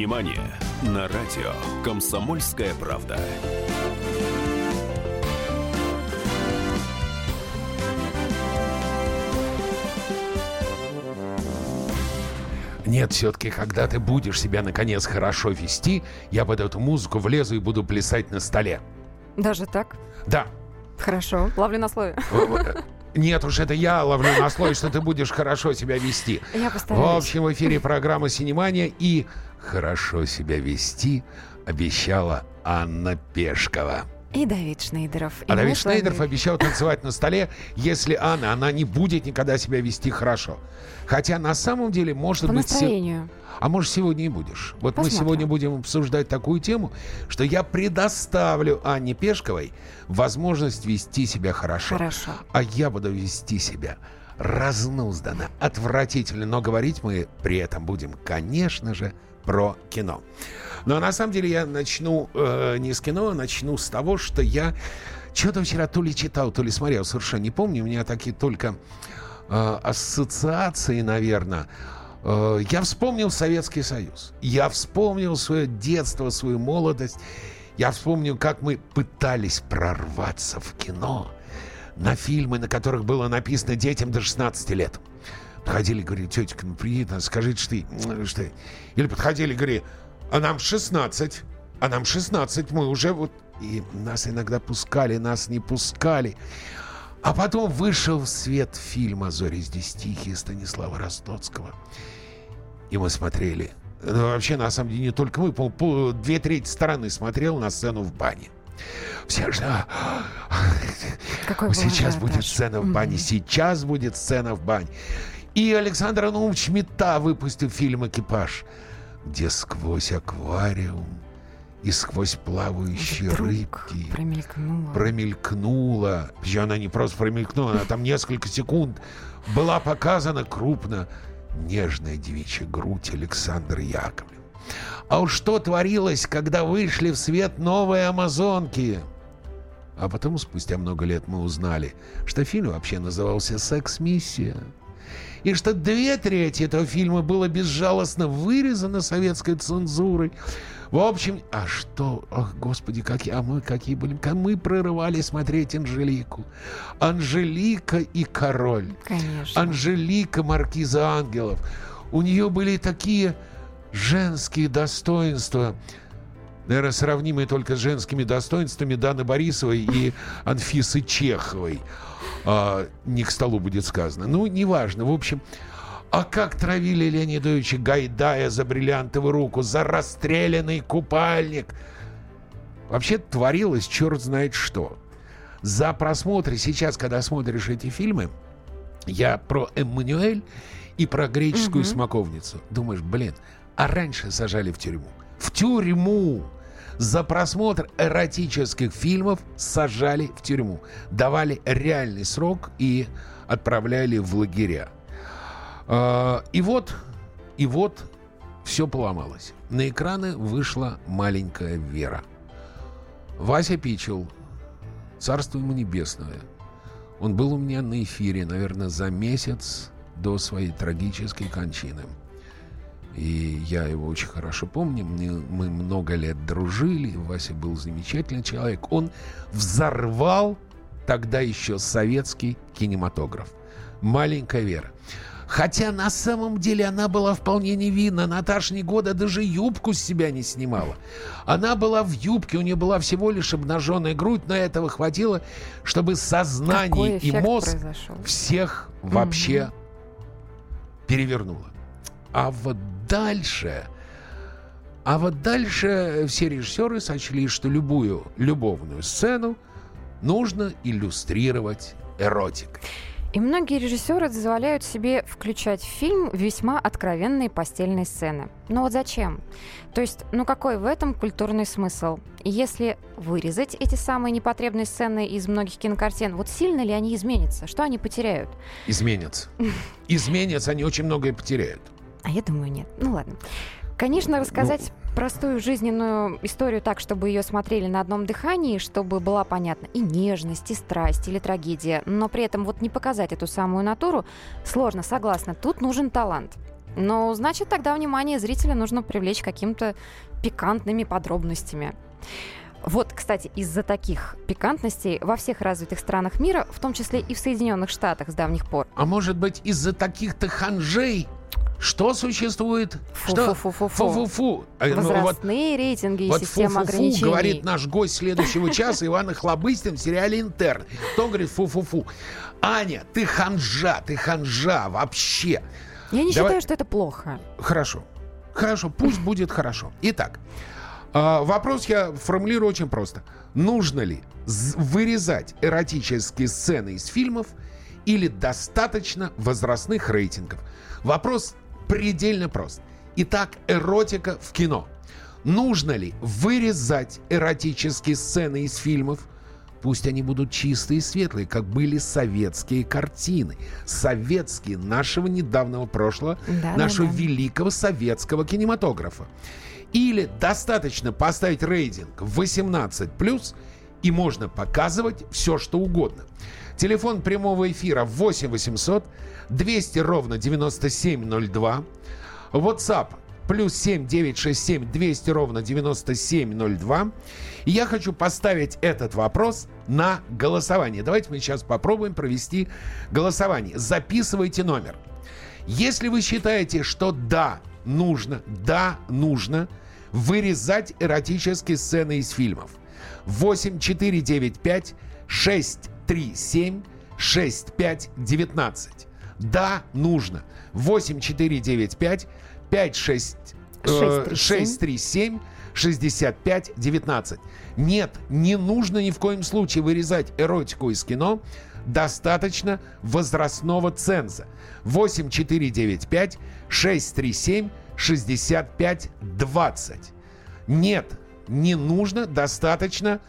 Синемания на радио «Комсомольская правда». Нет, все-таки, когда ты будешь себя наконец хорошо вести, я под эту музыку влезу и буду плясать на столе. Даже так? Да. Хорошо, ловлю на слове. Нет уж, это я ловлю на слой, что ты будешь хорошо себя вести. Я постараюсь. В общем, в эфире программа «Синемания» и «Хорошо себя вести» обещала Анна Пешкова. И Давид Шнейдеров. И А мы Давид с вами- Шнейдеров обещал танцевать на столе, если Анна, она не будет никогда себя вести хорошо. Хотя на самом деле, может По быть... се- настроению. А может, сегодня и будешь. Вот мы Посмотрим. сегодня будем обсуждать такую тему, что я предоставлю Анне Пешковой возможность вести себя хорошо. Хорошо. А я буду вести себя разнузданно, отвратительно. Но говорить мы при этом будем, конечно же, про кино. Но на самом деле я начну э, не с кино, а начну с того, что я что-то вчера то ли читал, то ли смотрел, совершенно не помню. У меня такие только э, ассоциации, наверное. Э, я вспомнил Советский Союз. Я вспомнил свое детство, свою молодость. Я вспомнил, как мы пытались прорваться в кино на фильмы, на которых было написано детям до 16 лет. Подходили, говорили, тетенька, ну приедет, скажите, что, что... ты». Или подходили, говорили, а нам 16, а нам 16, мы уже вот... И нас иногда пускали, нас не пускали. А потом вышел в свет фильм «А зори здесь тихие» Станислава Ростоцкого. И мы смотрели. Ну, вообще, на самом деле, не только мы. Пол, пол- две трети стороны смотрел на сцену в бане. Все же... «А, Какой был сейчас ажиотаж. будет сцена в бане, сейчас будет сцена в бане. И Александр Анулович Мета выпустил фильм «Экипаж», где сквозь аквариум и сквозь плавающие Вдруг рыбки промелькнуло. промелькнула, причем она не просто промелькнула, она там несколько секунд была показана крупно нежная девичья грудь Александра Яковлева. А уж что творилось, когда вышли в свет новые амазонки? А потом, спустя много лет, мы узнали, что фильм вообще назывался «Секс-миссия». И что две трети этого фильма было безжалостно вырезано советской цензурой. В общем, а что, ах, господи, какие, а мы какие были, как мы прорывали смотреть Анжелику. Анжелика и король. Конечно. Анжелика Маркиза Ангелов. У нее были такие женские достоинства, наверное, сравнимые только с женскими достоинствами Даны Борисовой и Анфисы Чеховой. А, не к столу будет сказано. Ну, неважно. В общем, а как травили Леонидовича Гайдая за бриллиантовую руку, за расстрелянный купальник. Вообще творилось черт знает что. За просмотры сейчас, когда смотришь эти фильмы, я про Эммануэль и про греческую Мгм. смоковницу. Думаешь, блин, а раньше сажали в тюрьму. В тюрьму! За просмотр эротических фильмов сажали в тюрьму. Давали реальный срок и отправляли в лагеря. А, И вот, и вот все поломалось. На экраны вышла маленькая Вера. Вася Пичел, царство ему небесное. Он был у меня на эфире, наверное, за месяц до своей трагической кончины. И я его очень хорошо помню. Мы много лет дружили. Вася был замечательный человек. Он взорвал тогда еще советский кинематограф. Маленькая Вера. Хотя на самом деле она была вполне невинна. Наташа года даже юбку с себя не снимала. Она была в юбке, у нее была всего лишь обнаженная грудь, но этого хватило, чтобы сознание и мозг произошел? всех вообще перевернуло. А вот дальше... А вот дальше все режиссеры сочли, что любую любовную сцену нужно иллюстрировать эротикой. И многие режиссеры позволяют себе включать в фильм весьма откровенные постельные сцены. Но вот зачем? То есть, ну какой в этом культурный смысл? Если вырезать эти самые непотребные сцены из многих кинокартин, вот сильно ли они изменятся? Что они потеряют? Изменятся. Изменятся, они очень многое потеряют. А я думаю, нет. Ну ладно. Конечно, рассказать простую жизненную историю так, чтобы ее смотрели на одном дыхании, чтобы была понятна и нежность, и страсть, или трагедия, но при этом вот не показать эту самую натуру, сложно, согласна. Тут нужен талант. Ну, значит, тогда внимание зрителя нужно привлечь каким-то пикантными подробностями. Вот, кстати, из-за таких пикантностей во всех развитых странах мира, в том числе и в Соединенных Штатах с давних пор. А может быть, из-за таких-то ханжей что существует? Что? Фу-фу-фу-фу-фу. Фу-фу-фу. Э, ну, Возрастные рейтинги и система ограничений. говорит наш гость следующего часа Иван Охлобыстин в сериале «Интерн». Кто говорит фу-фу-фу? Аня, ты ханжа, ты ханжа вообще. Я не считаю, что это плохо. Хорошо. Хорошо, пусть будет хорошо. Итак, а, вопрос я формулирую очень просто. Нужно ли вырезать эротические сцены из фильмов или достаточно возрастных рейтингов? Вопрос предельно прост. Итак, эротика в кино. Нужно ли вырезать эротические сцены из фильмов? Пусть они будут чистые и светлые, как были советские картины. Советские нашего недавнего прошлого, Да, нашего да, да. великого советского кинематографа. Или достаточно поставить рейтинг 18+, и можно показывать все, что угодно. Телефон прямого эфира 8 800 200 ровно 9702. WhatsApp плюс 7 967 200 ровно 9702. И я хочу поставить этот вопрос на голосование. Давайте мы сейчас попробуем провести голосование. Записывайте номер. Если вы считаете, что да, нужно, да, нужно вырезать эротические сцены из фильмов. 8495 637 6519. Да, нужно. 8495 56 э, 637. 637 65 19. Нет, не нужно ни в коем случае вырезать эротику из кино. Достаточно возрастного ценза. 8495 637 65 20. Нет, не нужно, достаточно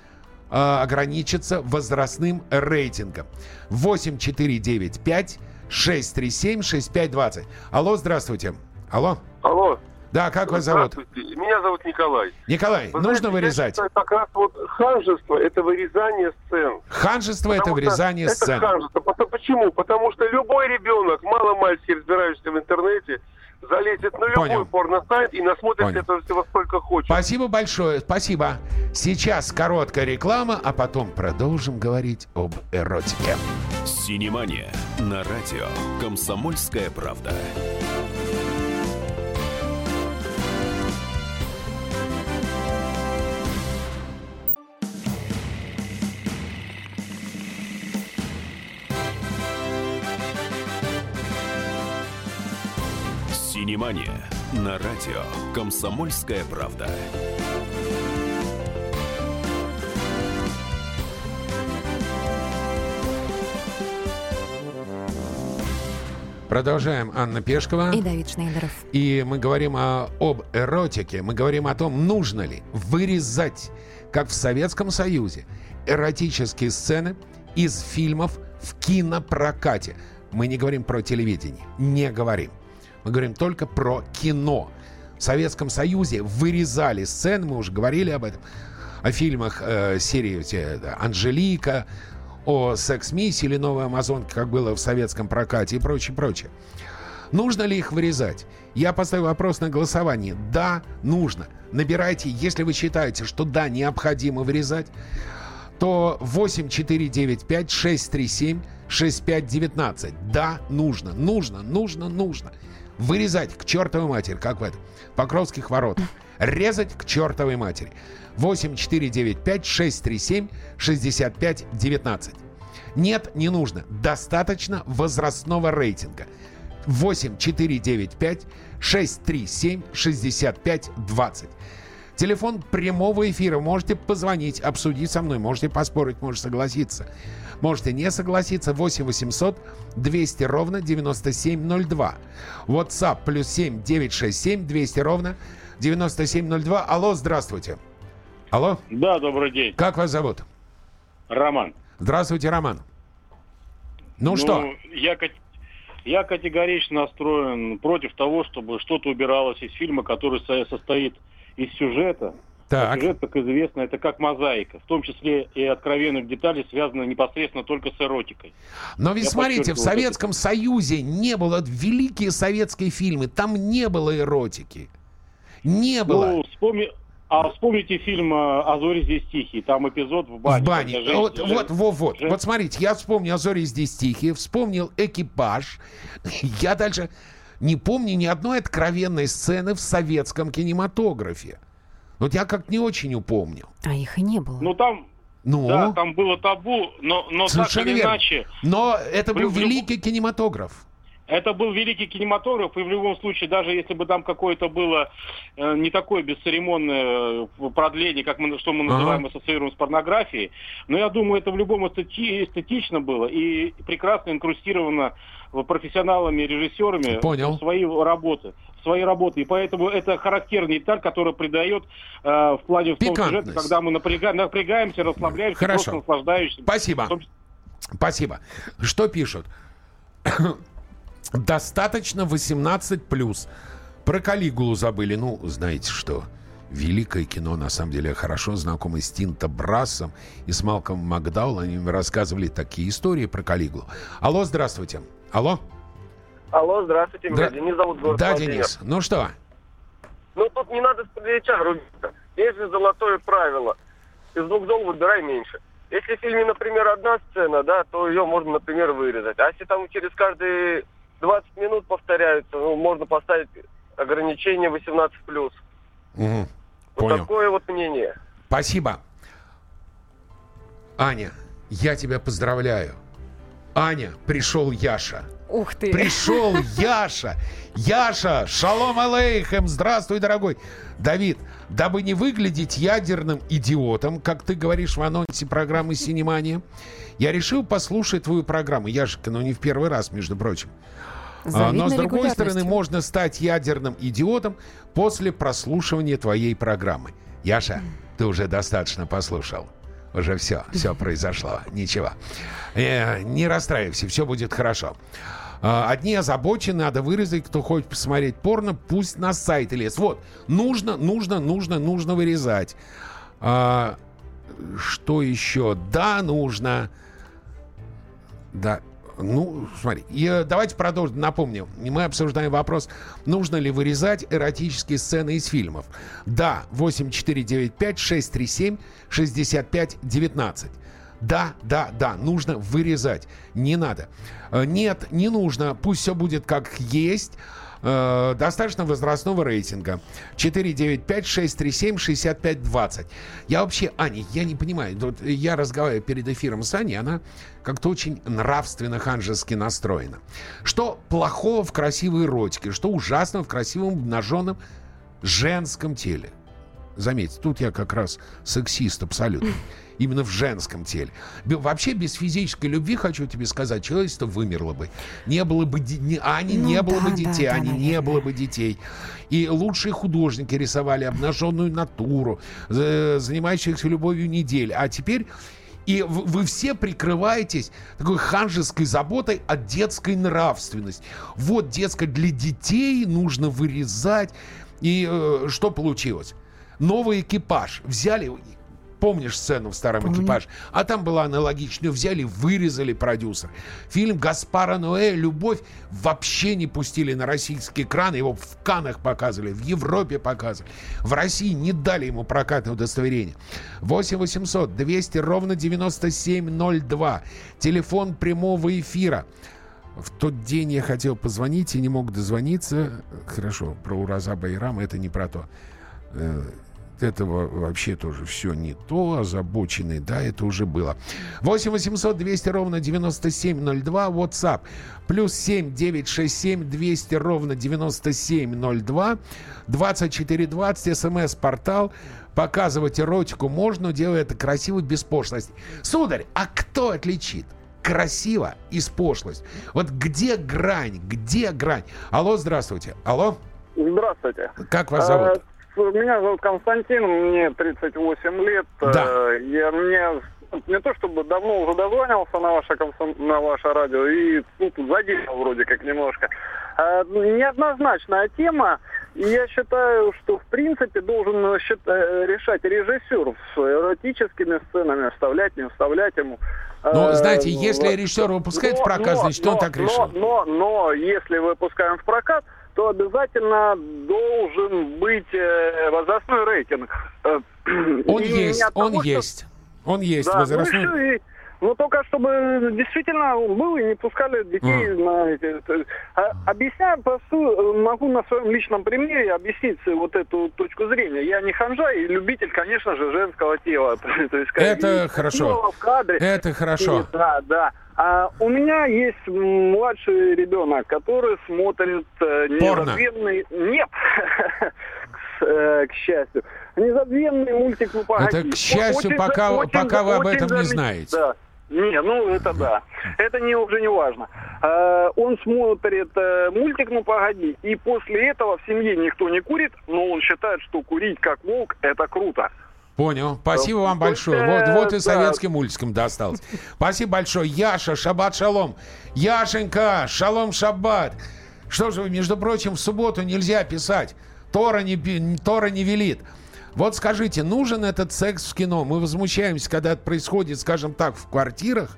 э, ограничиться возрастным рейтингом. 8495 637 6520. Алло, здравствуйте. Алло. Алло. Да, как вас зовут? Меня зовут Николай. Николай, Вы нужно знаете, я вырезать? считаю, как раз вот ханжество – это вырезание сцен. Ханжество это вырезание это сцен. ханжество. Потому- Почему? Потому что любой ребенок, мало-мальски разбирающийся в интернете, залезет на любой Понял. порно-сайт и насмотрится Понял. этого всего сколько хочет. Спасибо большое, спасибо. Сейчас короткая реклама, а потом продолжим говорить об эротике. Синемания на радио «Комсомольская правда». Синемания на радио «Комсомольская правда». Продолжаем. Анна Пешкова. И Давид Шнейдеров. И мы говорим о- об эротике. Мы говорим о том, нужно ли вырезать, как в Советском Союзе, эротические сцены из фильмов в кинопрокате. Мы не говорим про телевидение. Не говорим. Мы говорим только про кино. В Советском Союзе вырезали сцены, мы уже говорили об этом, о фильмах э, серии «Анжелика», о «Секс-миссии» или «Новой Амазонке», как было в советском прокате и прочее, прочее. Нужно ли их вырезать? Я поставил вопрос на голосование. Да, нужно. Набирайте, если вы считаете, что да, необходимо вырезать, то 8495 637 6519. Да, нужно, нужно, нужно, нужно. Вырезать к чертовой матери, как в этом, Покровских воротах. Резать к чертовой матери. 8495 637 65 19. Нет, не нужно. Достаточно возрастного рейтинга. 8495 637 65 20. Телефон прямого эфира. Можете позвонить, обсудить со мной. Можете поспорить, можете согласиться. Можете не согласиться. 8 800 200 ровно 9702. WhatsApp плюс 7 967 200 ровно 9702. Алло, здравствуйте. Алло, Да, добрый день. как вас зовут? Роман. Здравствуйте, Роман. Ну, что? Я, я категорично настроен против того, чтобы что-то убиралось из фильма, который со- состоит из сюжета, Так. А сюжет, как известно, это как мозаика. В том числе и откровенных деталей связано непосредственно только с эротикой. Но ведь Я смотрите, в Советском Союзе не было великие советские фильмы, там не было эротики. Не было. Ну, вспомни... А вспомните фильм э, «А зори здесь тихие». Там эпизод в бане. в бане. когда женщина- Вот, вот, вот, вот. жен- Вот смотрите, я вспомнил «А зори здесь тихие», вспомнил «Экипаж». Я дальше не помню ни одной откровенной сцены в советском кинематографе. Вот я как не очень упомню. А их и не было. Ну, там, Ну, да, там было табу, но, но так или верно. иначе, Но это был великий кинематограф. Это был великий кинематограф, и в любом случае, даже если бы там какое-то было э, не такое бесцеремонное э, продление, как мы, что мы Ага. называем ассоциируем с порнографией, но я думаю, это в любом эстети- эстетично было и прекрасно инкрустировано профессионалами, режиссерами Понял. в свои работы. свои работы. И поэтому это характерная деталь, которая придает э, в плане в том Пикантность. когда мы напряга- напрягаемся, расслабляемся, Хорошо. просто наслаждаемся. Спасибо. Том Спасибо. Что пишут? Достаточно 18 плюс. Про Калигулу забыли. Ну, знаете что? Великое кино, на самом деле, я хорошо знакомый с Тинто Брассом и с Малком Макдаул. Они рассказывали такие истории про Калигулу. Алло, здравствуйте. Алло? Алло, здравствуйте, меня Денис зовут, город Да, Владимир. Денис. Ну что? Ну, тут не надо с плеча рубиться. Есть же золотое правило. Из двух зол выбирай меньше. Если в фильме, например, одна сцена, да, то ее можно, например, вырезать. А если там через каждые 20 минут повторяются, ну, можно поставить ограничение 18+. Мгм. Вот Понял. такое вот мнение. Спасибо. Аня, я тебя поздравляю. Аня, пришел Яша. Ух ты. Пришел Яша. Яша, шалом алейхем. Здравствуй, дорогой. Давид, дабы не выглядеть ядерным идиотом, как ты говоришь в анонсе программы «Синемания», я решил послушать твою программу. Яшка, ну не в первый раз, между прочим. А, Завидной Но, с другой стороны, можно стать ядерным идиотом после прослушивания твоей программы. Яша, ты уже достаточно послушал. Уже все, все произошло. Ничего. Э, не расстраивайся, все будет хорошо. А, Одни озабочены, надо вырезать, кто хочет посмотреть порно, пусть на сайт лез. Вот, нужно, нужно, нужно, нужно вырезать. А, что еще? Да, нужно. Да. Ну, смотри, и, э, давайте продолжим. Напомню, мы обсуждаем вопрос, нужно ли вырезать эротические сцены из фильмов. Да, 8495-637-6519. Да, да, да, нужно вырезать. Не надо. Э, Нет, не нужно. Пусть все будет как есть. Э, Достаточно возрастного рейтинга. 495-637-6520. Я вообще, Аня, я не понимаю. Вот я разговариваю перед эфиром с Аней, она как-то очень нравственно ханжески настроена. Что плохого в красивой эротике? Что ужасного в красивом обнаженном женском теле? Заметьте, тут я как раз сексист абсолютно. Именно в женском теле. Вообще без физической любви, хочу тебе сказать, человечество вымерло бы. Не было бы... не- Ани Ну не было бы да, детей, да, да, Ани не наверное. было бы детей. И лучшие художники рисовали обнаженную натуру, за- занимающихся любовью недель. А теперь... И вы все прикрываетесь такой ханжеской заботой о детской нравственности. Вот, детская для детей нужно вырезать. И э, что получилось? Новый экипаж. Взяли, помнишь сцену в старом Помню. экипаже? А там была аналогичная. Взяли, вырезали продюсер. Фильм Гаспара Ноэ «Любовь» вообще не пустили на российский экран. Его в Канах показывали, в Европе показывали. В России не дали ему прокатное удостоверение. 8 800 200 ровно 9702. Телефон прямого эфира. В тот день я хотел позвонить и не мог дозвониться. Хорошо, про Ураза Байрама это не про то. Этого вообще тоже все не то, озабоченный, да, это уже было. 8 800 200 ровно 9702, WhatsApp, плюс 7 967 200 ровно 9702, 2420, смс-портал, показывать эротику можно, делая это красиво, без пошлости. Сударь, а кто отличит? красиво и с пошлость. Вот где грань? Где грань? Алло, здравствуйте. Алло, Здравствуйте. как вас зовут? Меня зовут Константин, мне 38 лет. Да. Э, Я мне не то чтобы давно уже дозванивался на ваше, комсом- на ваше радио и ну, тут задел вроде как немножко. А, Неоднозначная тема. И я считаю, что в принципе должен э, э, решать режиссер с эротическими сценами, вставлять, не вставлять ему. Ну, Э, знаете, если вот. режиссер выпускает в Но- прокат, но- значит, он но- так но- решил. Но, но, если выпускаем в прокат, то обязательно должен быть э, возрастной рейтинг. Э, Он и есть, того, он что- есть. Он есть Да, возрастной. ну, и всё, и- ну, только чтобы действительно был и не пускали детей на эти... а, объясняю, простую, могу на своем личном примере объяснить вот эту точку зрения. Я не ханжа и любитель, конечно же, женского тела. То есть, Это хорошо. кадре. Это хорошо. И- да, да. А у меня есть младший ребенок, который смотрит э, незабвенный... Нет, к, э, к счастью. Незабвенный мультик «Ну, погоди». Это к счастью, пока- пока вы об этом не знаете. Не, ну это да. Это не, уже не важно. Э, он смотрит э, мультик «Ну погоди», и после этого в семье никто не курит, но он считает, что курить как волк – это круто. Понял. Спасибо вам есть, большое. Вот, э, вот и да. советским мультикам досталось. Спасибо большое. Яша, шаббат шалом. Яшенька, шалом шаббат. Что же вы, между прочим, в субботу нельзя писать. Тора не, Тора не велит. Вот скажите, нужен этот секс в кино? Мы возмущаемся, когда это происходит, скажем так, в квартирах.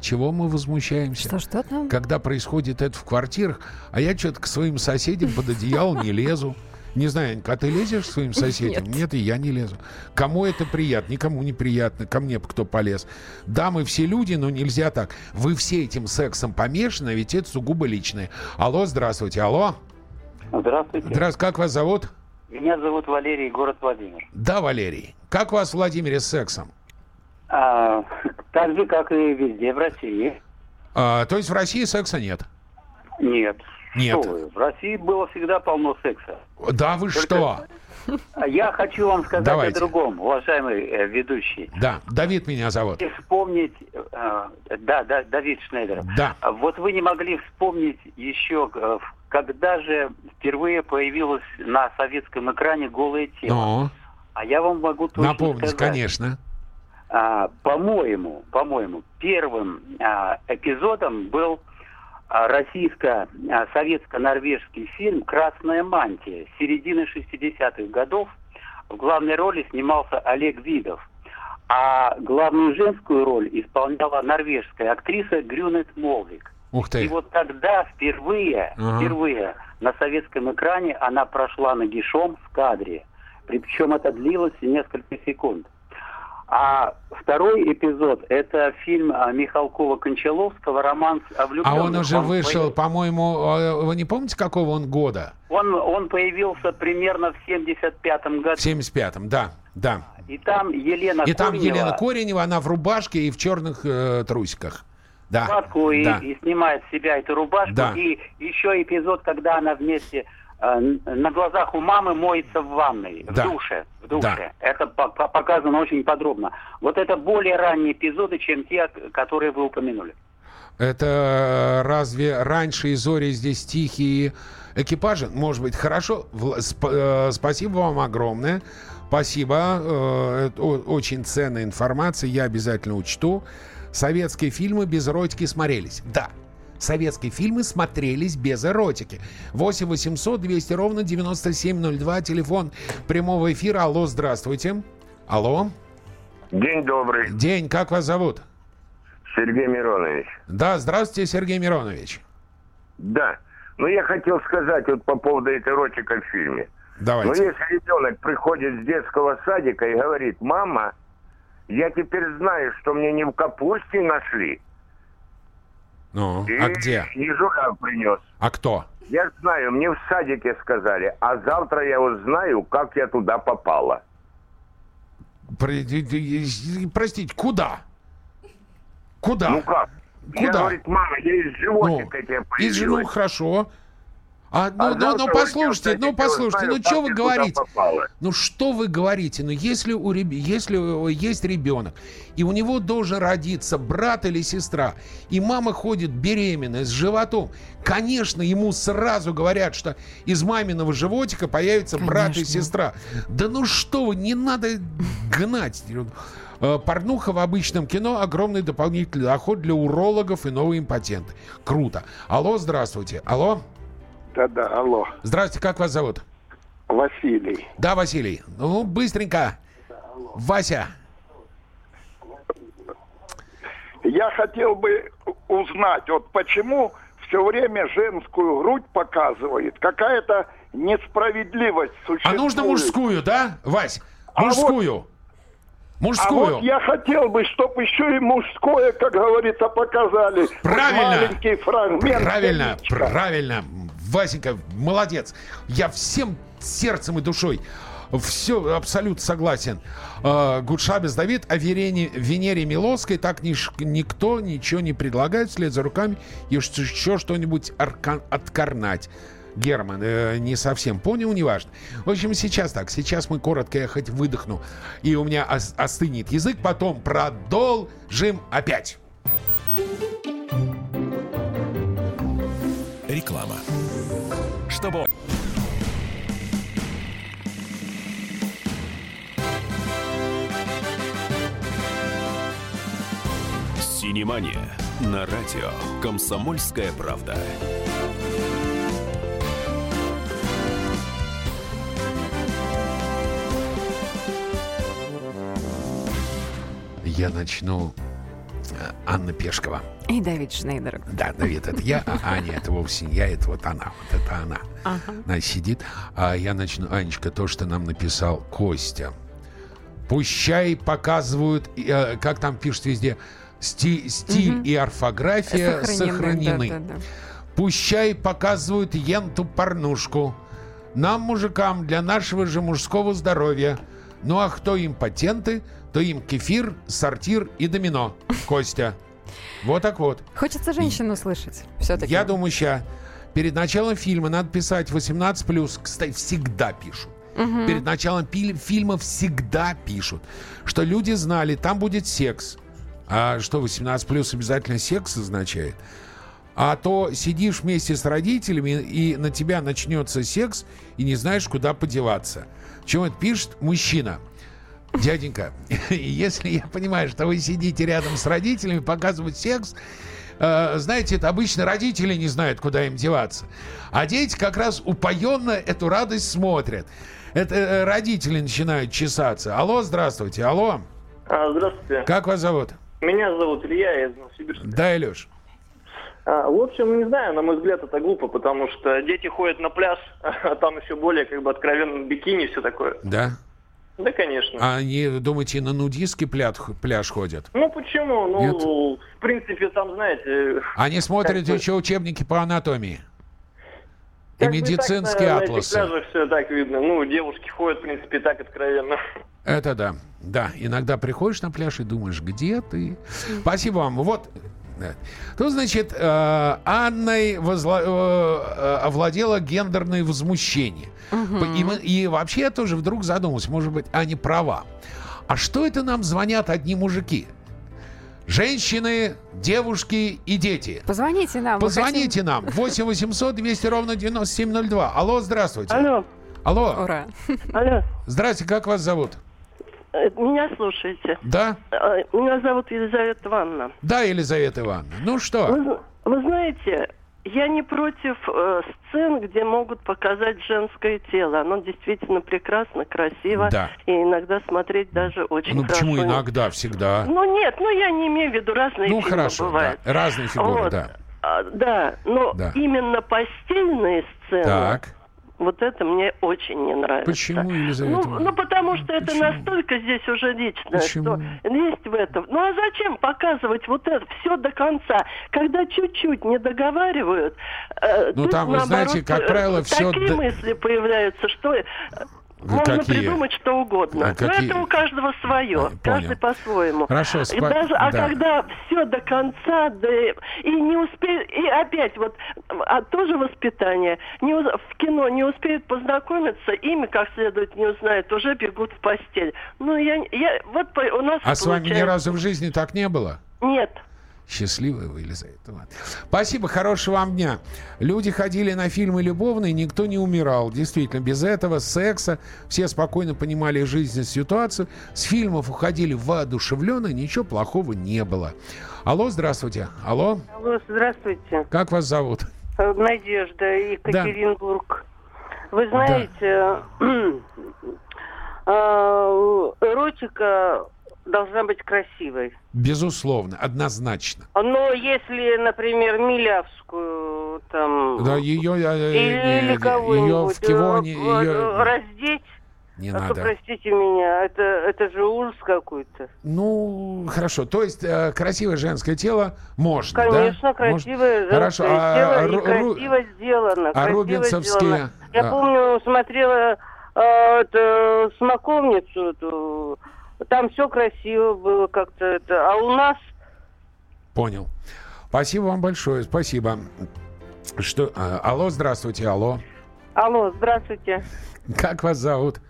Чего мы возмущаемся? Что, что там? когда происходит это в квартирах, а я что-то к своим соседям под одеяло не лезу. Не знаю, Анька, а ты лезешь к своим соседям? Нет. Нет, и я не лезу. Кому это приятно? Никому не приятно. Ко мне бы кто полез. Да, мы все люди, но нельзя так. Вы все этим сексом помешаны, а ведь это сугубо личное. Алло, здравствуйте. Алло. Здравствуйте. Здравствуйте. Как вас зовут? Меня зовут Валерий, город Владимир. Да, Валерий. Как у вас Владимире с сексом? А, так же, как и везде в России. А, то есть в России секса нет? Нет. Нет. Что вы, В России было всегда полно секса. Да вы что? А Я хочу вам сказать Давайте. о другом, уважаемый э, ведущий. Да, Давид меня зовут. И вспомнить, э, да, да, Давид Шнейдер. Да. Вот вы не могли вспомнить еще, э, в- когда же впервые появилось на советском экране голое тело. Ну, А я вам могу точно напомнить, сказать. конечно. А, по-моему, по-моему, первым а, эпизодом был а, российско-советско-норвежский фильм «Красная мантия» середины 60-х годов. В главной роли снимался Олег Видов. А главную женскую роль исполняла норвежская актриса Грюнет Молвик. Ух И ты. вот тогда впервые, Ага. впервые на советском экране она прошла нагишом в кадре. Причем это длилось несколько секунд. А второй эпизод – это фильм а, Михалкова-Кончаловского «Романс о А влюбленных». он уже вышел, появ- по-моему, э, вы не помните, какого он года? Он, он появился примерно в 75-м году. В 75-м, да, да. И там Елена И там Коренева Елена Коренева, она в рубашке и в черных э, трусиках. Да, рубашку и, да. и снимает с себя эту рубашку. Да. И еще эпизод, когда она вместе э, на глазах у мамы моется в ванной, Да. в душе. В душе. Да. Это по- по- показано очень подробно. Вот это более ранние эпизоды, чем те, которые вы упомянули. Это разве раньше и зори здесь тихие экипажи? Может быть, хорошо. Сп- э, спасибо вам огромное. Спасибо. Э, очень ценная информация. Я обязательно учту. Советские фильмы без эротики смотрелись. Да. Советские фильмы смотрелись без эротики. 8 800 200 ровно 9702. Телефон прямого эфира. Алло, здравствуйте. Алло. День добрый, День, как вас зовут? Сергей Миронович. Да, здравствуйте, Сергей Миронович. Да. Ну, я хотел сказать вот по поводу этой эротика в фильме. Ну, Давайте. если ребенок приходит с детского садика и говорит, мама, я теперь знаю, что мне не в капусте нашли. Ну, И а где? не журавль принес. А кто? Я знаю, мне в садике сказали, а завтра я узнаю, как я туда попала. Простите, куда? Куда? Ну как? Я, Куда? говорит, мама, я из Ну, животика тебе из же, ну, появилась. хорошо. А, ну, А ну, ну, послушайте, ну, послушайте, ну, что вы говорите? Ну, что вы говорите? Ну, если у, реб- если есть ребенок, и у него должен родиться брат или сестра, и мама ходит беременная, с животом, конечно, ему сразу говорят, что из маминого животика появится брат и Конечно. сестра. Да ну что вы, не надо гнать. Э, Порнуха в обычном кино – огромный дополнительный доход для урологов и новые импотенты. Круто. Алло, здравствуйте. Алло? Да-да, алло. Здравствуйте, как вас зовут? Василий. Да, Василий. Ну, быстренько. Вася. Я хотел бы узнать, вот почему все время женскую грудь показывает. Какая-то несправедливость существует. А нужно мужскую, да, Вась? А Мужскую. А Мужскую. вот я хотел бы, чтобы еще и мужское, как говорится, показали. Вот Правильно. маленький фрагмент. Правильно, яичка. правильно. Васенька, молодец. Я всем сердцем и душой все абсолютно согласен. Э, Гудшабес Давид о Верене, Венере Милоской так ниш- никто ничего не предлагает вслед за руками еще, еще что-нибудь откарнать. Герман, э, не совсем понял, неважно. В общем, сейчас так. Сейчас мы коротко, я хоть выдохну, и у меня ос- остынет язык. Потом продолжим опять. Реклама. Синемания на радио «Комсомольская правда». Я начну. э, Анна Пешкова. И Давид Шнейдер. Да, Давид, это я, а Аня это вовсе не я, это вот она. Вот это она. Она сидит. А я начну, Анечка, то, что нам написал Костя. Пущай показывают, э, как там пишут везде, сти- стиль и орфография сохранены. да, да, да. Пущай показывают енту порнушку. Нам, мужикам, для нашего же мужского здоровья. Ну а кто им патенты, то им кефир, сортир и домино. Костя. Вот так вот. Хочется женщину услышать. Все-таки. Я думаю, ща. Перед началом фильма надо писать 18+. Кстати, всегда пишут. Перед началом пи- фильма всегда пишут, что люди знали, там будет секс. А что 18 обязательно секс означает? А то сидишь вместе с родителями, и на тебя начнется секс, и не знаешь, куда подеваться. Чем это пишет мужчина? Дяденька, если я понимаю, что вы сидите рядом с родителями, показывают секс, э, знаете, это обычно родители не знают, куда им деваться. А дети как раз упоенно эту радость смотрят. Это э, родители начинают чесаться. Алло, здравствуйте. Алло, А, здравствуйте. как вас зовут? Меня зовут Илья, я из Новосибирска. Да, Илюш. А, в общем, не знаю, на мой взгляд, это глупо, потому что дети ходят на пляж, а там еще более как бы откровенно бикини все такое. Да. Да, конечно. А они, думаете, на нудистский пляж, пляж ходят? Ну почему? Ну, в принципе, там, знаете... Они смотрят бы- еще учебники по анатомии. И как бы медицинские так, на- На этих атласы. пляжах все так видно. Ну, девушки ходят, в принципе, так откровенно. Это да. Да, иногда приходишь на пляж и думаешь, где ты? Спасибо вам. Вот. Тут, значит, э, Анной возла- э, э, овладело гендерное возмущение. И, мы- и вообще я тоже вдруг задумался, может быть, Аня права. А что это нам звонят одни мужики? Женщины, девушки и дети. Позвоните нам. Позвоните нам. 8 800 200 ровно 9702. Алло, здравствуйте. Алло, Алло. хотим- Ура. алло, Здрасте, как вас зовут? э, меня слушаете? Да? Э, Меня зовут Елизавета Ивановна. Да, Елизавета Ивановна. Ну что? Вы, вы знаете, я не против э, сцен, где могут показать женское тело. Оно действительно прекрасно, красиво. Да. И иногда смотреть даже очень Ну хорошо. почему иногда, всегда? Ну нет, ну я не имею в виду разные Ну фильмы хорошо, бывают. да. Разные фигуры, Вот. да. А, да, но Да. именно постельные сцены, Так. Вот это мне очень не нравится. Почему, Елизавета Ну, ну, потому что это Почему? настолько здесь уже личное, Почему? что есть в этом. Ну, а зачем показывать вот это все до конца? Когда чуть-чуть не договаривают, э, Ну, тут, там, вы знаете, как э, правило, всё Такие до- мысли появляются, что э, можно какие? придумать что угодно. А Но какие? это у каждого свое, А, каждый по-своему. Хорошо, И спа- даже, а да. когда все до конца, да, и не успеют, и опять вот, а тоже воспитание, не, в кино не успеют познакомиться, ими как следует не узнают, уже бегут в постель. Ну, я, я вот по- у нас А с вами ни получается- разу в жизни так не было? Нет. Счастливая вы, Елизавета Ивановна. Спасибо, хорошего вам дня. Люди ходили на фильмы любовные, никто не умирал. Действительно, без этого секса все спокойно понимали жизненную ситуацию. С фильмов уходили воодушевленно, ничего плохого не было. Алло, здравствуйте. Алло, Алло, здравствуйте. как вас зовут? Э, Надежда, Екатеринбург. Вы знаете, э, эротика должна быть красивой. Безусловно, однозначно. Но если, например, Милявскую там... Да, ее, э, или, или ее кого-нибудь в Кивоне, э, э, ее... раздеть, Не а то, надо. простите меня, это, это же ужас какой-то. Ну, хорошо. То есть э, красивое женское тело можно, Конечно, да? красивое. Хорошо. женское А, тело ру- и ру- красиво сделано. а красиво рубинцевские, сделано. Я а. помню, смотрела э, это, смоковницу эту. Там все красиво было как-то это. А у нас Понял. Спасибо вам большое. Спасибо. Что? а, алло, здравствуйте, алло. Алло, здравствуйте. Как вас зовут?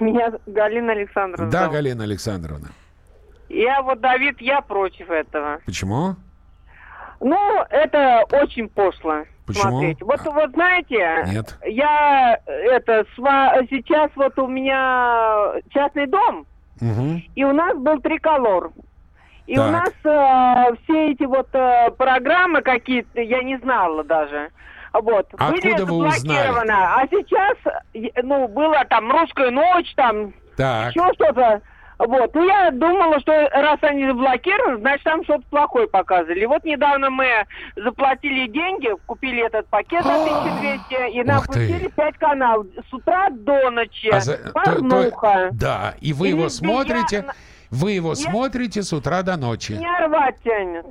Меня Галина Александровна. Да, зовут. Галина Александровна. Я вот, Давид, я против этого. Почему? Ну, это очень пошло. Почему? Смотреть. Вот, вот знаете, Нет. я это сва- сейчас вот у меня частный дом, Мгм. и у нас был триколор. И у Так. нас э, все эти вот э, программы какие-то, я не знала даже. Вот. А были откуда вы узнали? А сейчас, ну, было там русская ночь, там Так. еще что-то. Вот. Ну, я думала, что раз они заблокированы, значит, там что-то плохое показывали. И вот недавно мы заплатили деньги, купили этот пакет за 1200, и нам пустили 5 каналов. С утра до ночи. А за- то- то- Порнуха. да, и вы И его смотрите, я- вы его я- смотрите с утра до ночи. Меня рвать тянет.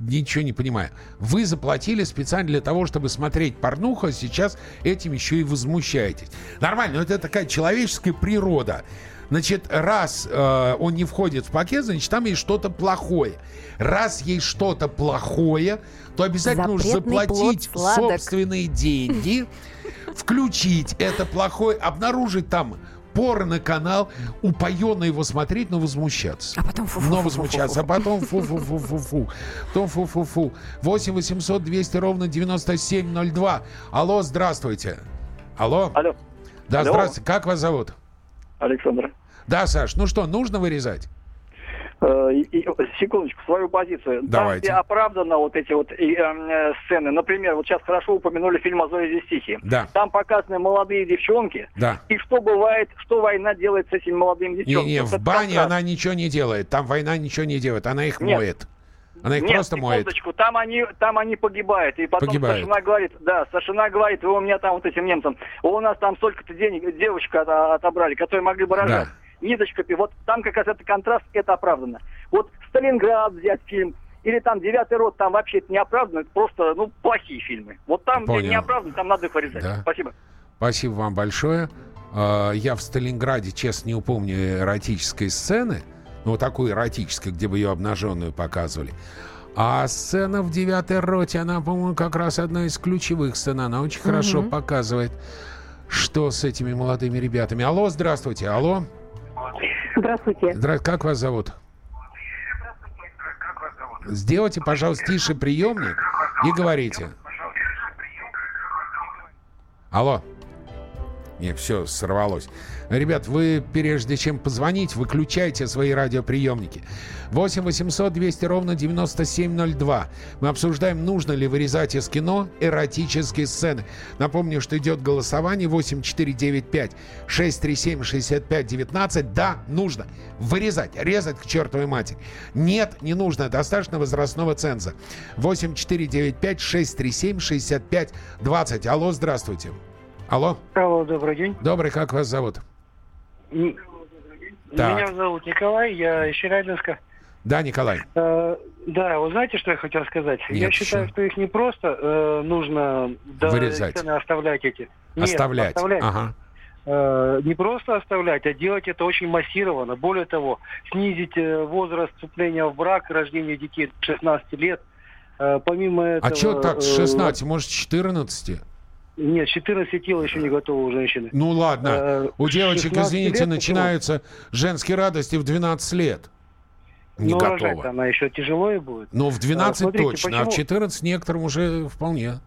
Ничего не понимаю. Вы заплатили специально для того, чтобы смотреть порнуху, а сейчас этим еще и возмущаетесь. Нормально, но это такая человеческая природа. Значит, раз э, он не входит в пакет, значит, там есть что-то плохое. Раз есть что-то плохое, то обязательно нужно Запретный заплатить плод сладок. собственные деньги, включить это плохое, обнаружить там порно-канал, упоенно его смотреть, но возмущаться. А потом фу Но возмущаться, а потом фу-фу-фу-фу-фу. Потом фу-фу-фу. 8 800 200 ровно 9702. Алло, здравствуйте. Алло. Алло. Да, Алло. здравствуйте. Как вас зовут? Александр. Да, Саш, ну что, нужно вырезать? Э, секундочку, свою позицию. Давайте. Там, оправдано вот эти вот эм, э, сцены. Например, вот сейчас хорошо упомянули фильм «А зори здесь тихие». Да. Там показаны молодые девчонки. Да. И что бывает, что война делает с этими молодыми девчонками. Не-не, Вот в бане она ничего не делает. Там война ничего не делает. Она их Нет. моет. Она их Нет, просто моет. там они, там они погибают. И потом Погибают. старшина говорит, да, старшина говорит, вы у меня там вот этим немцам, у нас там столько-то денег девочка от- отобрали, которые могли бы рожать. Ниточка, пи- вот там как раз это контраст, это оправдано. Вот Сталинград взять фильм, или там Девятый род, там вообще это не оправдано, это просто, ну, плохие фильмы. Вот там, Понял. где не оправдано, там надо их вырезать. Да. Спасибо. Спасибо вам большое. А, Я в Сталинграде, честно, не упомню эротической сцены. Ну, вот такой эротической, где бы ее обнаженную показывали. А сцена в девятой роте, она, по-моему, как раз одна из ключевых сцен. Она очень хорошо Мгм. показывает, что с этими молодыми ребятами. Алло, здравствуйте. Алло. Здравствуйте. Здра- Как вас зовут? Сделайте, пожалуйста, тише приемник и говорите. Алло. Не, все, сорвалось. Ребят, вы прежде чем позвонить, выключайте свои радиоприемники. 8 800 200 ровно 9702. Мы обсуждаем, нужно ли вырезать из кино эротические сцены. Напомню, что идет голосование 8495 637 65 19. Да, нужно вырезать, резать к чертовой матери. Нет, не нужно, достаточно возрастного ценза. 8495 637 65 20. Алло, здравствуйте. Алло. Алло, добрый день. Добрый, как вас зовут? Так. Меня зовут Николай, я из Челябинска. Да, Николай. Э, да, вы знаете, что я хотел сказать? я Нет, считаю, что? что их не просто э, нужно Вырезать. оставлять эти. Нет, Оставлять. оставлять. Ага. Э, не просто оставлять, а делать это очень массированно. Более того, снизить э, возраст вступления в брак, рождения детей до 16 лет. Э, помимо этого... А что так, с э, 16, может, с 14? Нет, 14 тела еще не готовы у женщины. Ну ладно, Э, у девочек, 16 извините, лет, начинаются женские радости в 12 лет. Не Но готово. рожать она еще тяжело и будет. Ну, в 12 смотрите, точно, а в почему- 14 некоторым уже вполне.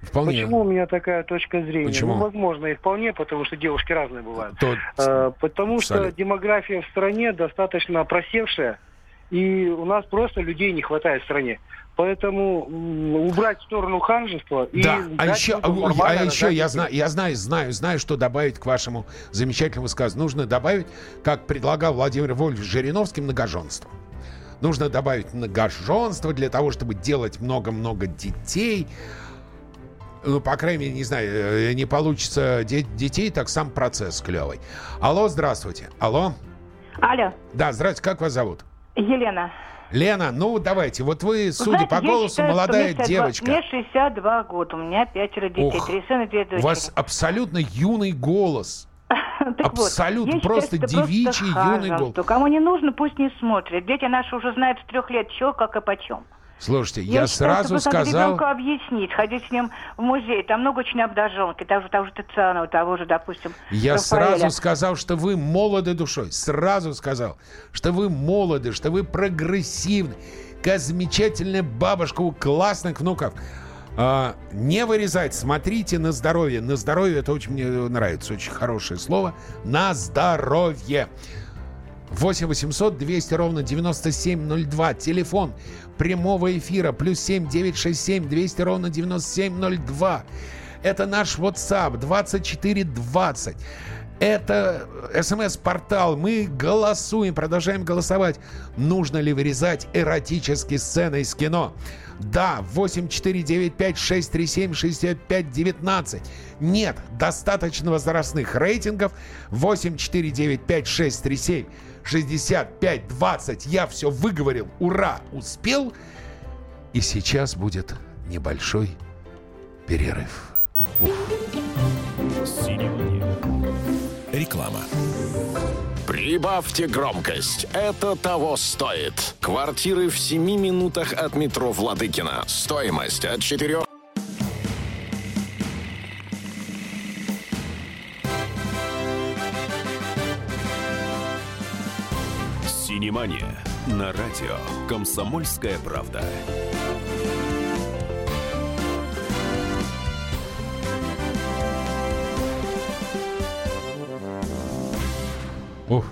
Вполне. Почему у меня такая точка зрения? Почему? Ну, возможно, и вполне, потому что девушки разные бывают. То- Э, потому что Абсолютно. демография в стране достаточно просевшая. И у нас просто людей не хватает в стране. Поэтому убрать в сторону ханжества и Да, а еще, а, а еще я знаю, я знаю, знаю, знаю, что добавить к вашему замечательному сказу. Нужно добавить, как предлагал Владимир Вольфович Жириновский, многоженство. Нужно добавить многоженство для того, чтобы делать много-много детей. Ну, по крайней мере, не знаю, э, не получится де- детей, так сам процесс клевый. Алло, здравствуйте. Алло. Алло, Да, здравствуйте, как вас зовут? Елена. Лена, ну давайте, вот вы, судя знаете, по голосу, считаю, молодая мне 62 девочка. Мне 62 года, у меня пятеро детей, Ох, три сына, две У дочери. вас абсолютно юный голос. Вот, абсолютно считаю, просто это девичий юный ханжество. голос. Кому не нужно, пусть не смотрит. Дети наши уже знают с трех лет, что, как и почем. Слушайте, я, считаю, сразу сказал... ребенку объяснить, ходить с ним в музей. Там много очень обнаженки, того же, того же Тицианова, того же, допустим, Я Рафаэля. сразу сказал, что вы молоды душой. Сразу сказал, что вы молоды, что вы прогрессивны. Какая замечательная бабушка у классных внуков. А, не вырезать, смотрите на здоровье. На здоровье это очень мне нравится, очень хорошее слово. На здоровье. 8 800 200 ровно 9702. Телефон прямого эфира. Плюс 7 967 200 ровно 9702. Это наш WhatsApp 2420. Это смс-портал. Мы голосуем, продолжаем голосовать. Нужно ли вырезать эротические сцены из кино? Да, 8495-637-6519. Нет, достаточно возрастных рейтингов. 8495-637-6520. Я все выговорил. Ура, успел. И сейчас будет небольшой перерыв. Реклама. Прибавьте громкость. Это того стоит. Квартиры в 7 минутах от метро Владыкина. Стоимость от 4... Синемания на радио «Комсомольская правда». Ух,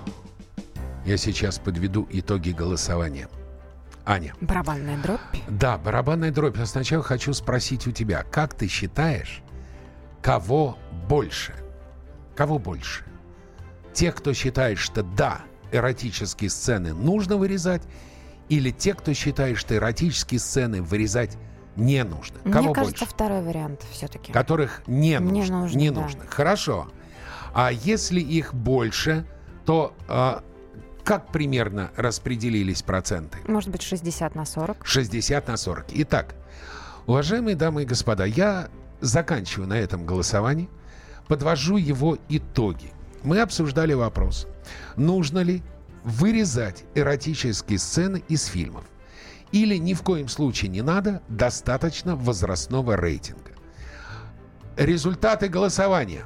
я сейчас подведу итоги голосования. Аня. Барабанная дробь. Да, барабанная дробь. Но сначала хочу спросить у тебя, как ты считаешь, кого больше? Кого больше? Тех, кто считает, что да, эротические сцены нужно вырезать, или те, кто считает, что эротические сцены вырезать не нужно? Кого Мне кажется, больше? второй вариант все-таки. Которых не Не нужно. нужно, не да. нужно. Хорошо. А если их больше, то а, как примерно распределились проценты? Может быть, 60 на 40. 60 на 40. Итак, уважаемые дамы и господа, я заканчиваю на этом голосовании, подвожу его итоги. Мы обсуждали вопрос, нужно ли вырезать эротические сцены из фильмов. Или ни в коем случае не надо, достаточно возрастного рейтинга. Результаты голосования.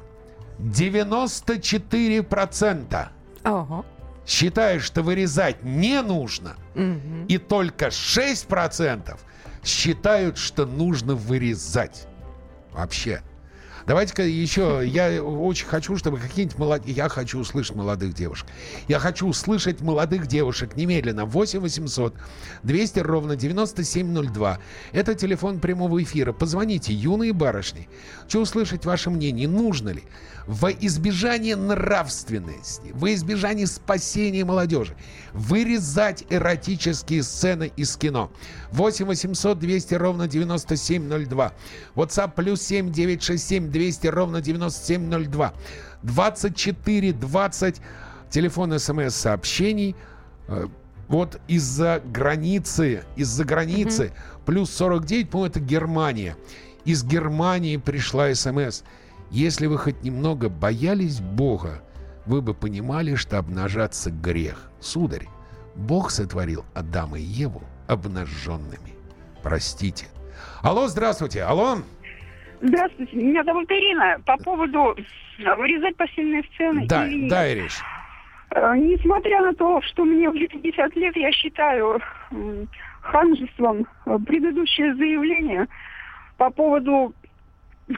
94% Ого. считают, что вырезать не нужно. Мгм. И только 6% считают, что нужно вырезать. Вообще. Давайте-ка еще, я очень хочу, чтобы какие-нибудь молодые... Я хочу услышать молодых девушек. Я хочу услышать молодых девушек немедленно. 8 800 200 ровно 9702. Это телефон прямого эфира. Позвоните, юные барышни. Хочу услышать ваше мнение. Нужно ли во избежание нравственности, во избежание спасения молодежи, вырезать эротические сцены из кино. 8 800 200 ровно 9702. WhatsApp плюс 7 967 200 ровно 9702. 24 20 телефон смс-сообщений. Э, Вот из-за границы, из-за границы плюс 49, по-моему, это Германия. Из Германии пришла смс. Если вы хоть немного боялись Бога, вы бы понимали, что обнажаться грех. Сударь, Бог сотворил Адама и Еву обнаженными. Простите. Алло, здравствуйте. Алло. Здравствуйте, меня зовут Ирина. По поводу а, вырезать постельные сцены. Да, или нет. да, Ириш. Э, Несмотря на то, что мне уже 50 лет, я считаю ханжеством э, предыдущее заявление по поводу э,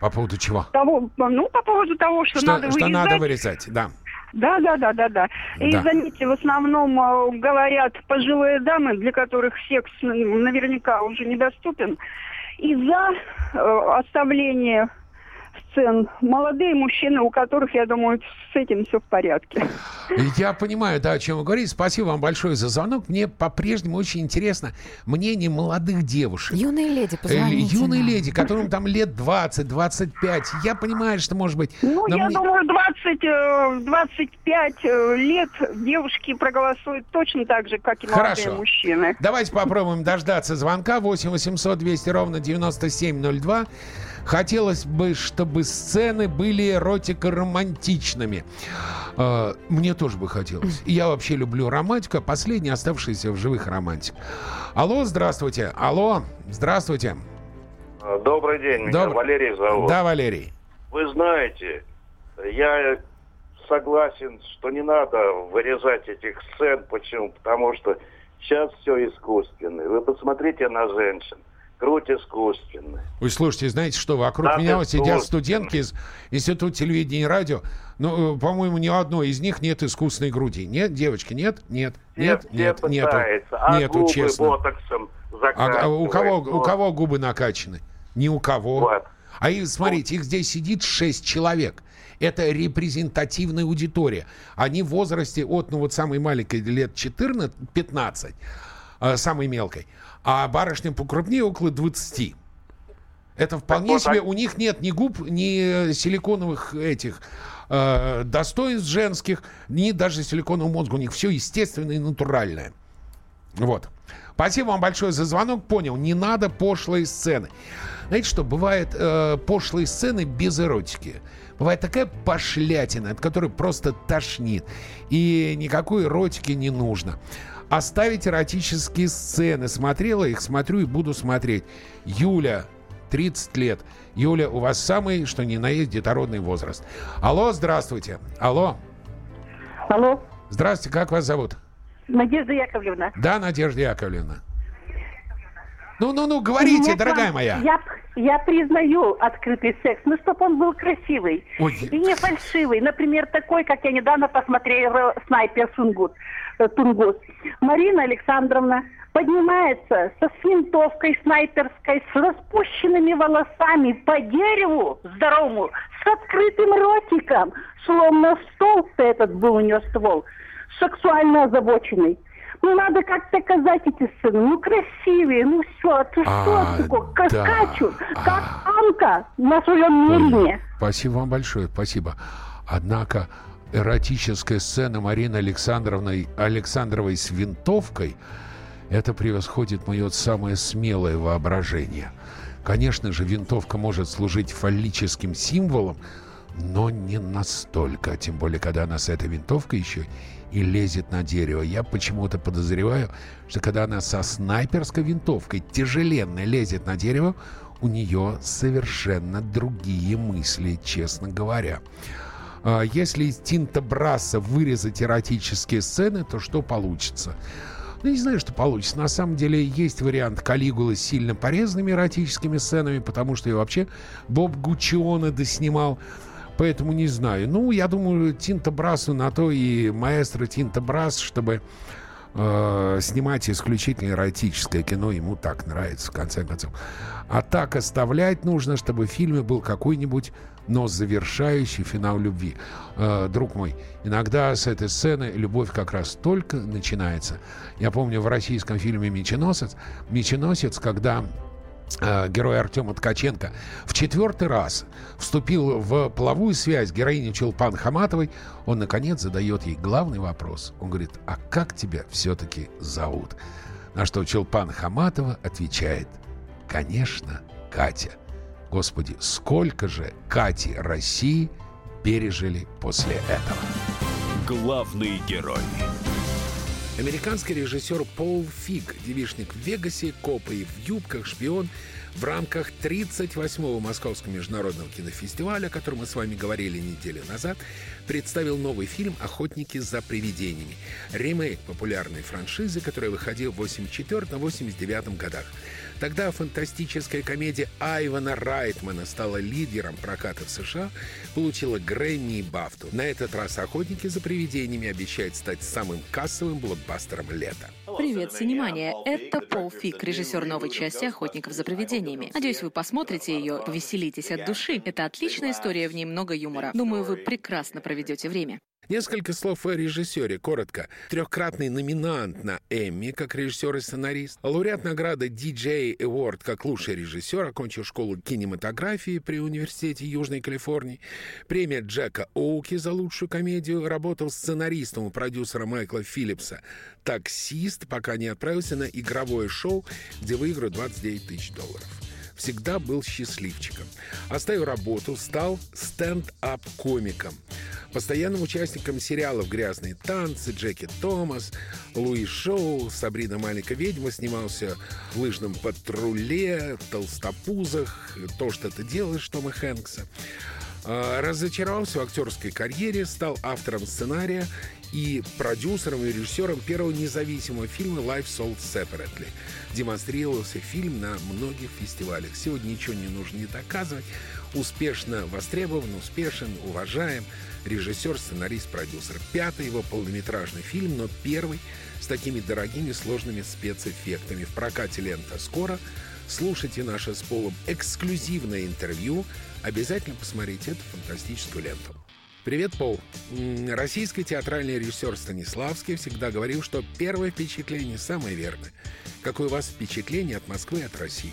По поводу чего? того, ну, по поводу того, что, Что, надо что вырезать. надо вырезать, да. Да, да, да, да, да. И Да. заметьте, в основном э, говорят пожилые дамы, для которых секс наверняка уже недоступен, и за э, оставление сцен молодые мужчины, у которых, я думаю, с этим все в порядке. Я понимаю, да, о чем вы говорите. Спасибо вам большое за звонок. Мне по-прежнему очень интересно мнение молодых девушек. Юные леди, Э, позвоните Юные нам. леди, которым там лет 20-25. Я понимаю, что может быть... Ну, я мне- думаю, 20, э, 25 э, лет девушки проголосуют точно так же, как и молодые Хорошо. мужчины. Давайте попробуем дождаться звонка 8 800 200 ровно 9702. Хотелось бы, чтобы сцены были эротико-романтичными. Э, Мне тоже бы хотелось. И Я вообще люблю романтику, а последний оставшийся в живых романтик. Алло, здравствуйте. Алло, здравствуйте. Добрый день, меня Добр- Валерий зовут. Да, Валерий. Вы знаете, я согласен, что не надо вырезать этих сцен. Почему? Потому что сейчас все искусственное. Вы посмотрите на женщин. Грудь искусственная. Ой, слушайте, знаете что, вокруг Да, меня вот сидят студентки из Института телевидения и радио. Ну, э, по-моему, ни одной из них нет искусственной груди. Нет, девочки, нет? Нет, нет, все нет, нету. а Нету, губы честно. ботоксом А, а у кого, заканчивают. у кого губы накачаны? Ни у кого. А их, смотрите, их здесь сидит 6 человек. Это репрезентативная аудитория. Они в возрасте от, ну вот самой маленькой лет 14-15, э, самой мелкой, а барышням покрупнее около 20. Это вполне а- себе, у них нет ни губ, ни силиконовых этих э, достоинств женских, ни даже силиконового мозга. У них все естественное и натуральное. Вот. Спасибо вам большое за звонок. Понял, не надо пошлые сцены. Знаете что, бывает э, пошлые сцены без эротики. Бывает такая пошлятина, от которой просто тошнит. И никакой эротики не нужно. Оставить эротические сцены. Смотрела их, смотрю и буду смотреть. Юля, 30 лет. Юля, у вас самый, что ни на есть, детородный возраст. Алло, здравствуйте. Алло. Алло, Здравствуйте, как вас зовут? Надежда Яковлевна. Да, Надежда Яковлевна. Ну, ну, ну, говорите, дорогая вам- моя. Я, я признаю открытый секс, но чтобы он был красивый Ой. и не фальшивый. Например, такой, как я недавно посмотрела «Снайпер Сунгут», Тунгус. Марина Александровна поднимается со с винтовкой снайперской, с распущенными волосами по дереву здоровому, с открытым ротиком, словно стол этот был у нее ствол, сексуально озабоченный. Ну, надо как-то казать эти сцены. Ну, красивее, ну все, а ты А, что такое? Как да. скачут, как Анка на своем мельне. Спасибо вам большое, спасибо. Однако эротическая сцена Марины Александровной, Александровой с винтовкой, это превосходит мое самое смелое воображение. Конечно же, винтовка может служить фаллическим символом, но не настолько. Тем более, когда она с этой винтовкой еще и лезет на дерево. Я почему-то подозреваю, что когда она со снайперской винтовкой тяжеленной лезет на дерево, у нее совершенно другие мысли, честно говоря. А Если из Тинта Брасса вырезать эротические сцены, то что получится? Ну, не знаю, что получится. На самом деле есть вариант Калигулы с сильно порезанными эротическими сценами, потому что и вообще Боб Гуччионе доснимал. Поэтому не знаю. Ну, я думаю, Тинта Брассу на то и маэстро Тинта Брасс, чтобы э, снимать исключительно эротическое кино. Ему так нравится, в конце концов. А так оставлять нужно, чтобы в фильме был какой-нибудь, но завершающий финал любви. Э, друг мой, иногда с этой сцены любовь как раз только начинается. Я помню в российском фильме «Меченосец», «Меченосец», когда э, герой Артема Ткаченко в четвертый раз вступил в половую связь героини Чулпан Хаматовой, он, наконец, задает ей главный вопрос. Он говорит, а как тебя все-таки зовут? На что Чулпан Хаматова отвечает, конечно, Катя. Господи, сколько же Кати России пережили после этого? Главный герой. Американский режиссер Пол Фиг, девишник в Вегасе, копы в юбках, шпион, в рамках 38-го Московского международного кинофестиваля, о котором мы с вами говорили неделю назад, представил новый фильм «Охотники за привидениями». Ремейк популярной франшизы, которая выходила в 84-89 годах. Тогда фантастическая комедия Айвана Райтмана стала лидером проката в США, получила Грэмми и Бафту. На этот раз «Охотники за привидениями» обещают стать самым кассовым блокбастером лета. Привет, Синемания! Это Пол Фик, режиссер новой части «Охотников за привидениями». Надеюсь, вы посмотрите ее, повеселитесь от души. Это отличная история, в ней много юмора. Думаю, вы прекрасно проведете время. Несколько слов о режиссере, коротко. Трехкратный номинант на Эмми как режиссер и сценарист, лауреат награды DJ Award как лучший режиссер, окончил школу кинематографии при Университете Южной Калифорнии, премия Джека Оуки за лучшую комедию, работал сценаристом у продюсера Майкла Филлипса, таксист, пока не отправился на игровое шоу, где выиграл 29 тысяч долларов всегда был счастливчиком. Оставил работу, стал стенд-ап-комиком. Постоянным участником сериалов «Грязные танцы», «Джеки Томас», «Луи Шоу», «Сабрина маленькая ведьма», снимался в «Лыжном патруле», «Толстопузах», «То, что ты делаешь» Тома Хэнкса. А, разочаровался в актерской карьере, стал автором сценария и продюсером и режиссером первого независимого фильма «Life Sold Separately». Демонстрировался фильм на многих фестивалях. Сегодня ничего не нужно не доказывать. Успешно востребован, успешен, уважаем. Режиссер, сценарист, продюсер. Пятый его полнометражный фильм, но первый с такими дорогими сложными спецэффектами. В прокате лента скоро. Слушайте наше с Полом эксклюзивное интервью. Обязательно посмотрите эту фантастическую ленту. Привет, Пол. Российский театральный режиссер Станиславский всегда говорил, что первое впечатление самое верное. Какое у вас впечатление от Москвы от России?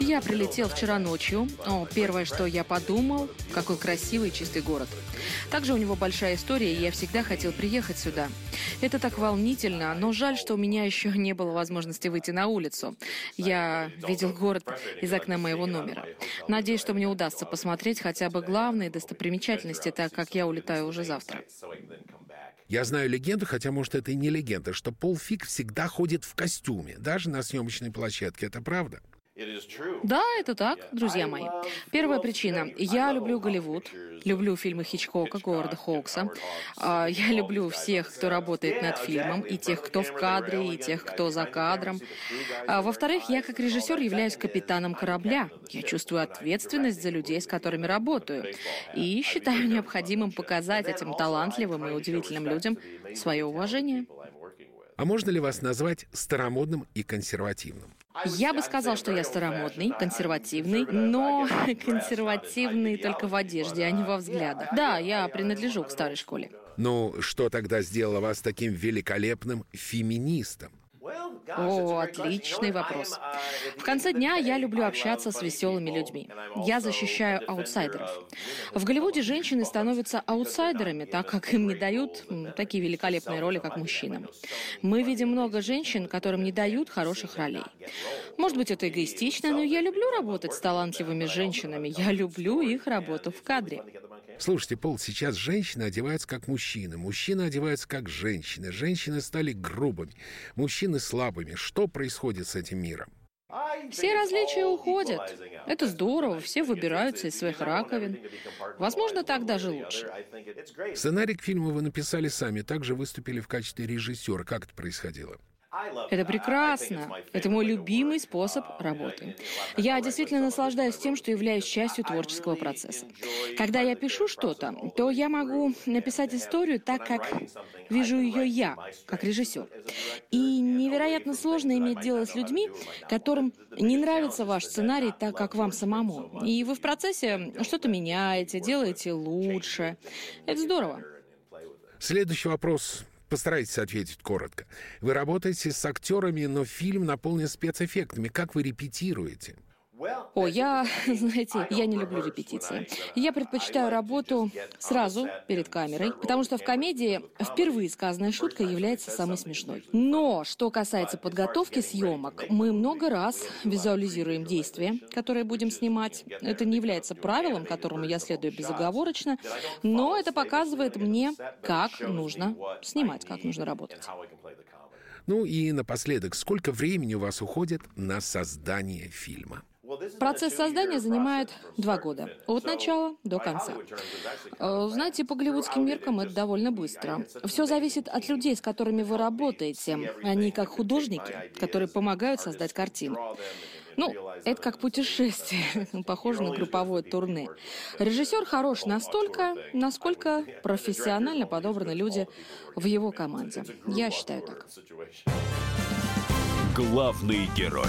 Я прилетел вчера ночью. О, первое, что я подумал, какой красивый чистый город. Также у него большая история, и я всегда хотел приехать сюда. Это так волнительно, но жаль, что у меня еще не было возможности выйти на улицу. Я видел город из окна моего номера. Надеюсь, что мне удастся посмотреть хотя бы главные достопримечательности, так как я улетаю уже завтра. Я знаю легенду, хотя, может, это и не легенда, что Пол Фиг всегда ходит в костюме, даже на съемочной площадке. Это правда? Да, это так, друзья мои. Первая причина. Я люблю Голливуд, люблю фильмы Хичкока, Говарда Хоукса. А, я люблю всех, кто работает над фильмом, и тех, кто в кадре, и тех, кто за кадром. А, во-вторых, я как режиссер являюсь капитаном корабля. Я чувствую ответственность за людей, с которыми работаю. И считаю необходимым показать этим талантливым и удивительным людям свое уважение. А можно ли вас назвать старомодным и консервативным? Я бы сказал, что я старомодный, консервативный, но консервативный только в одежде, а не во взглядах. Да, я принадлежу к старой школе. Ну, что тогда сделало вас таким великолепным феминистом? О, отличный вопрос. В конце дня я люблю общаться с веселыми людьми. Я защищаю аутсайдеров. В Голливуде женщины становятся аутсайдерами, так как им не дают такие великолепные роли, как мужчинам. Мы видим много женщин, которым не дают хороших ролей. Может быть, это эгоистично, но я люблю работать с талантливыми женщинами. Я люблю их работу в кадре. Слушайте, Пол, сейчас женщины одеваются как мужчины, мужчины одеваются как женщины, женщины стали грубыми, мужчины слабыми. Что происходит с этим миром? Все различия уходят. Это здорово, все выбираются из своих раковин. Возможно, так даже лучше. Сценарий к фильму вы написали сами, также выступили в качестве режиссера. Как это происходило? Это прекрасно. Это мой любимый способ работы. Я действительно наслаждаюсь тем, что являюсь частью творческого процесса. Когда я пишу что-то, то я могу написать историю так, как вижу ее я, как режиссер. И невероятно сложно иметь дело с людьми, которым не нравится ваш сценарий так, как вам самому. И вы в процессе что-то меняете, делаете лучше. Это здорово. Следующий вопрос Постарайтесь ответить коротко. Вы работаете с актерами, но фильм наполнен спецэффектами. Как вы репетируете? О, я, знаете, я не люблю репетиции. Я предпочитаю работу сразу перед камерой, потому что в комедии впервые сказанная шутка является самой смешной. Но что касается подготовки съемок, мы много раз визуализируем действия, которые будем снимать. Это не является правилом, которому я следую безоговорочно, но это показывает мне, как нужно снимать, как нужно работать. Ну и напоследок, сколько времени у вас уходит на создание фильма? Процесс создания занимает два года, от начала до конца. Э, знаете, по голливудским меркам это довольно быстро. Все зависит от людей, с которыми вы работаете. Они как художники, которые помогают создать картину. Ну, это как путешествие, похоже на групповое турне. Режиссер хорош настолько, насколько профессионально подобраны люди в его команде. Я считаю так. Главный герой.